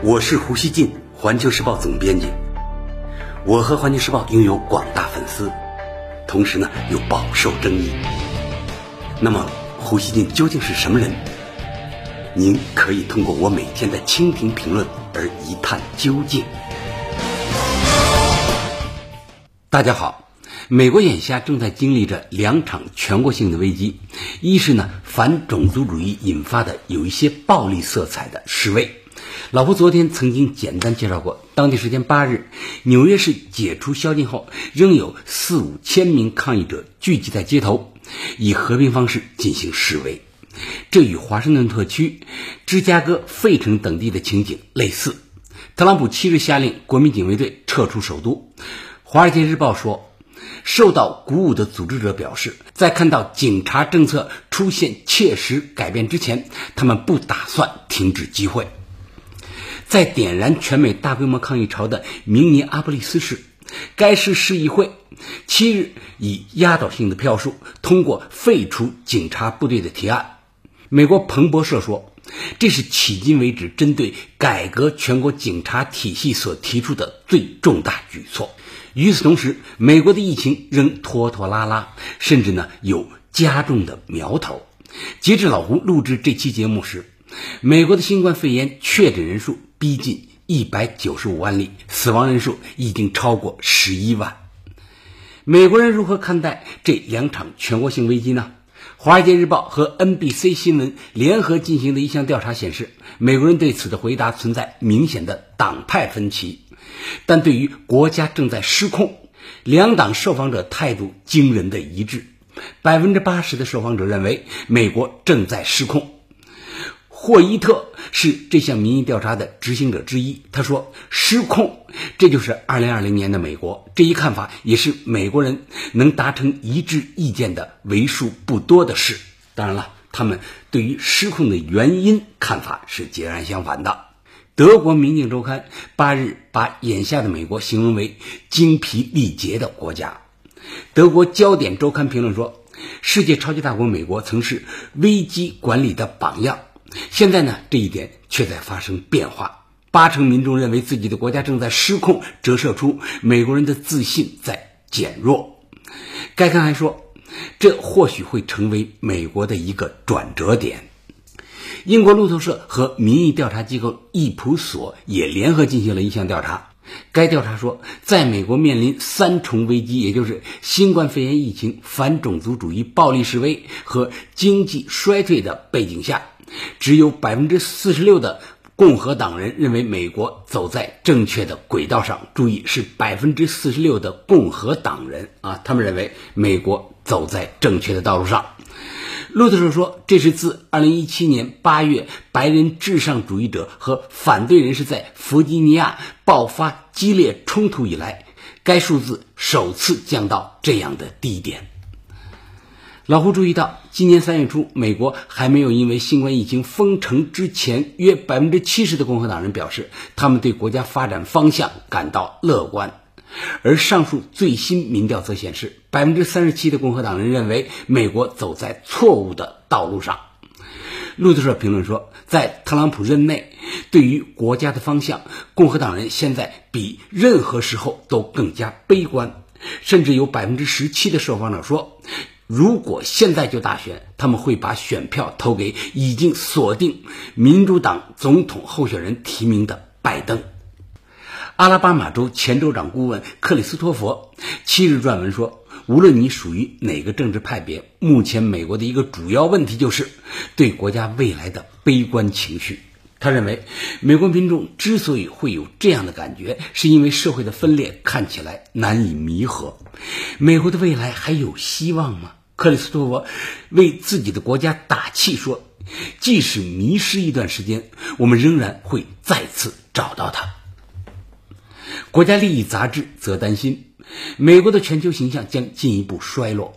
我是胡锡进，环球时报总编辑。我和环球时报拥有广大粉丝，同时呢又饱受争议。那么，胡锡进究竟是什么人？您可以通过我每天的蜻蜓评论而一探究竟。大家好，美国眼下正在经历着两场全国性的危机，一是呢反种族主义引发的有一些暴力色彩的示威。老胡昨天曾经简单介绍过，当地时间八日，纽约市解除宵禁后，仍有四五千名抗议者聚集在街头，以和平方式进行示威。这与华盛顿特区、芝加哥、费城等地的情景类似。特朗普七日下令国民警卫队撤出首都。《华尔街日报》说，受到鼓舞的组织者表示，在看到警察政策出现切实改变之前，他们不打算停止集会。在点燃全美大规模抗议潮的明尼阿波利斯市，该市市议会七日以压倒性的票数通过废除警察部队的提案。美国彭博社说，这是迄今为止针对改革全国警察体系所提出的最重大举措。与此同时，美国的疫情仍拖拖拉拉，甚至呢有加重的苗头。截至老胡录制这期节目时，美国的新冠肺炎确诊人数逼近一百九十五万例，死亡人数已经超过十一万。美国人如何看待这两场全国性危机呢？《华尔街日报》和 NBC 新闻联合进行的一项调查显示，美国人对此的回答存在明显的党派分歧，但对于国家正在失控，两党受访者态度惊人的一致。百分之八十的受访者认为美国正在失控。霍伊特是这项民意调查的执行者之一，他说：“失控，这就是二零二零年的美国。”这一看法也是美国人能达成一致意见的为数不多的事。当然了，他们对于失控的原因看法是截然相反的。德国《民镜周刊》八日把眼下的美国形容为精疲力竭的国家。德国《焦点周刊》评论说：“世界超级大国美国曾是危机管理的榜样。”现在呢，这一点却在发生变化。八成民众认为自己的国家正在失控，折射出美国人的自信在减弱。该刊还说，这或许会成为美国的一个转折点。英国路透社和民意调查机构易普索也联合进行了一项调查。该调查说，在美国面临三重危机，也就是新冠肺炎疫情、反种族主义暴力示威和经济衰退的背景下。只有百分之四十六的共和党人认为美国走在正确的轨道上。注意，是百分之四十六的共和党人啊，他们认为美国走在正确的道路上。路透社说，这是自二零一七年八月白人至上主义者和反对人士在弗吉尼亚爆发激烈冲突以来，该数字首次降到这样的低点。老胡注意到，今年三月初，美国还没有因为新冠疫情封城之前，约百分之七十的共和党人表示他们对国家发展方向感到乐观，而上述最新民调则显示，百分之三十七的共和党人认为美国走在错误的道路上。路透社评论说，在特朗普任内，对于国家的方向，共和党人现在比任何时候都更加悲观，甚至有百分之十七的受访者说。如果现在就大选，他们会把选票投给已经锁定民主党总统候选人提名的拜登。阿拉巴马州前州长顾问克里斯托弗七日撰文说：“无论你属于哪个政治派别，目前美国的一个主要问题就是对国家未来的悲观情绪。”他认为，美国民众之所以会有这样的感觉，是因为社会的分裂看起来难以弥合。美国的未来还有希望吗？克里斯托弗为自己的国家打气说：“即使迷失一段时间，我们仍然会再次找到他。”国家利益杂志则担心，美国的全球形象将进一步衰落。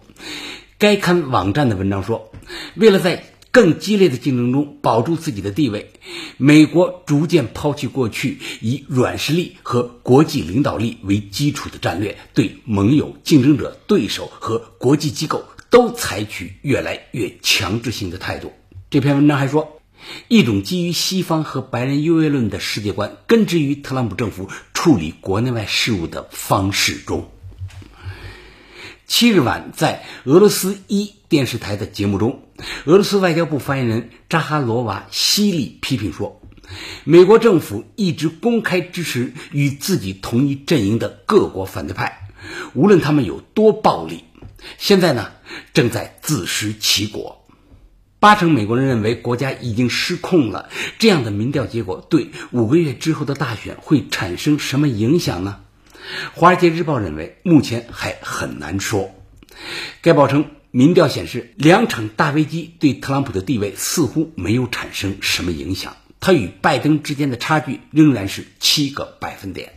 该刊网站的文章说：“为了在更激烈的竞争中保住自己的地位，美国逐渐抛弃过去以软实力和国际领导力为基础的战略，对盟友、竞争者、对手和国际机构。”都采取越来越强制性的态度。这篇文章还说，一种基于西方和白人优越论的世界观，根植于特朗普政府处理国内外事务的方式中。七日晚，在俄罗斯一电视台的节目中，俄罗斯外交部发言人扎哈罗娃犀利批评说：“美国政府一直公开支持与自己同一阵营的各国反对派，无论他们有多暴力，现在呢，正在自食其果。”八成美国人认为国家已经失控了。这样的民调结果对五个月之后的大选会产生什么影响呢？《华尔街日报》认为，目前还很难说。该报称，民调显示，两场大危机对特朗普的地位似乎没有产生什么影响。他与拜登之间的差距仍然是七个百分点，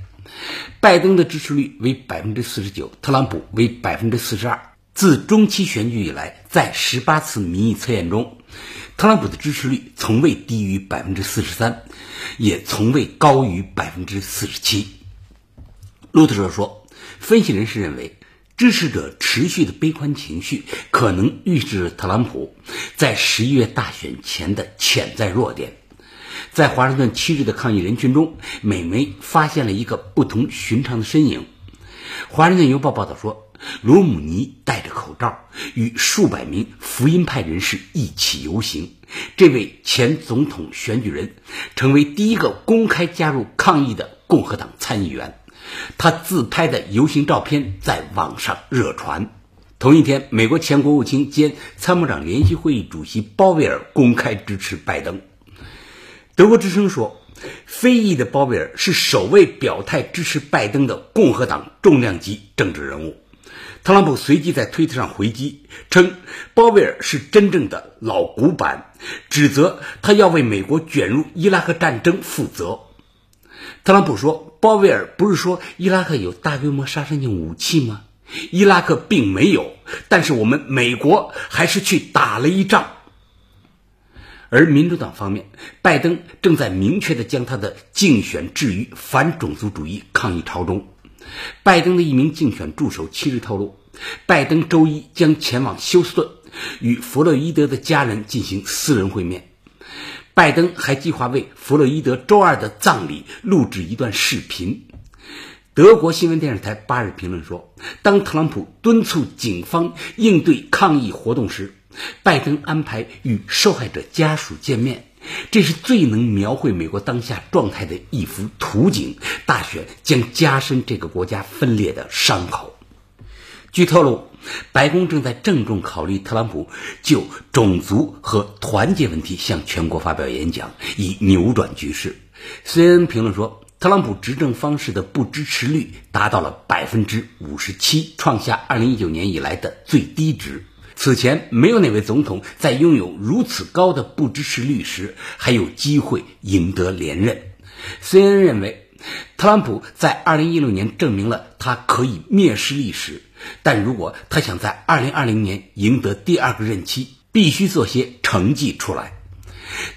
拜登的支持率为百分之四十九，特朗普为百分之四十二。自中期选举以来，在十八次民意测验中，特朗普的支持率从未低于百分之四十三，也从未高于百分之四十七。路透社说，分析人士认为，支持者持续的悲观情绪可能预示着特朗普在十一月大选前的潜在弱点。在华盛顿七日的抗议人群中，美媒发现了一个不同寻常的身影。华盛顿邮报报道说，罗姆尼戴着口罩与数百名福音派人士一起游行。这位前总统选举人成为第一个公开加入抗议的共和党参议员。他自拍的游行照片在网上热传。同一天，美国前国务卿兼参谋长联席会议主席鲍威尔公开支持拜登。德国之声说，非裔的鲍威尔是首位表态支持拜登的共和党重量级政治人物。特朗普随即在推特上回击，称鲍威尔是真正的老古板，指责他要为美国卷入伊拉克战争负责。特朗普说：“鲍威尔不是说伊拉克有大规模杀伤性武器吗？伊拉克并没有，但是我们美国还是去打了一仗。”而民主党方面，拜登正在明确地将他的竞选置于反种族主义抗议潮中。拜登的一名竞选助手七日透露，拜登周一将前往休斯顿，与弗洛伊德的家人进行私人会面。拜登还计划为弗洛伊德周二的葬礼录制一段视频。德国新闻电视台八日评论说，当特朗普敦促警方应对抗议活动时，拜登安排与受害者家属见面，这是最能描绘美国当下状态的一幅图景。大选将加深这个国家分裂的伤口。据透露。白宫正在郑重考虑特朗普就种族和团结问题向全国发表演讲，以扭转局势。CNN 评论说，特朗普执政方式的不支持率达到了百分之五十七，创下二零一九年以来的最低值。此前没有哪位总统在拥有如此高的不支持率时还有机会赢得连任。CNN 认为，特朗普在2016年证明了他可以蔑视历史。但如果他想在2020年赢得第二个任期，必须做些成绩出来。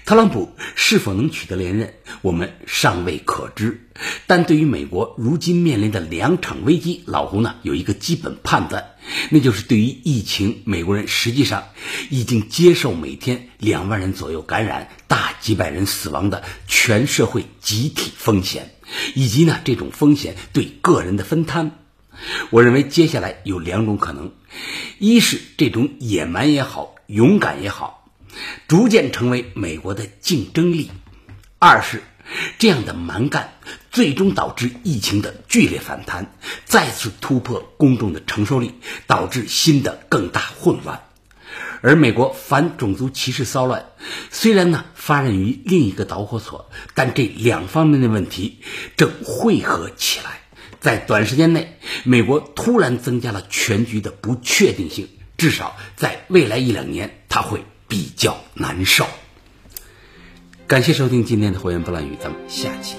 特朗普是否能取得连任，我们尚未可知。但对于美国如今面临的两场危机，老胡呢有一个基本判断，那就是对于疫情，美国人实际上已经接受每天两万人左右感染、大几百人死亡的全社会集体风险，以及呢这种风险对个人的分摊。我认为接下来有两种可能：一是这种野蛮也好，勇敢也好，逐渐成为美国的竞争力；二是这样的蛮干最终导致疫情的剧烈反弹，再次突破公众的承受力，导致新的更大混乱。而美国反种族歧视骚乱虽然呢发轫于另一个导火索，但这两方面的问题正汇合起来。在短时间内，美国突然增加了全局的不确定性，至少在未来一两年，它会比较难受。感谢收听今天的火焰不乱语，咱们下期。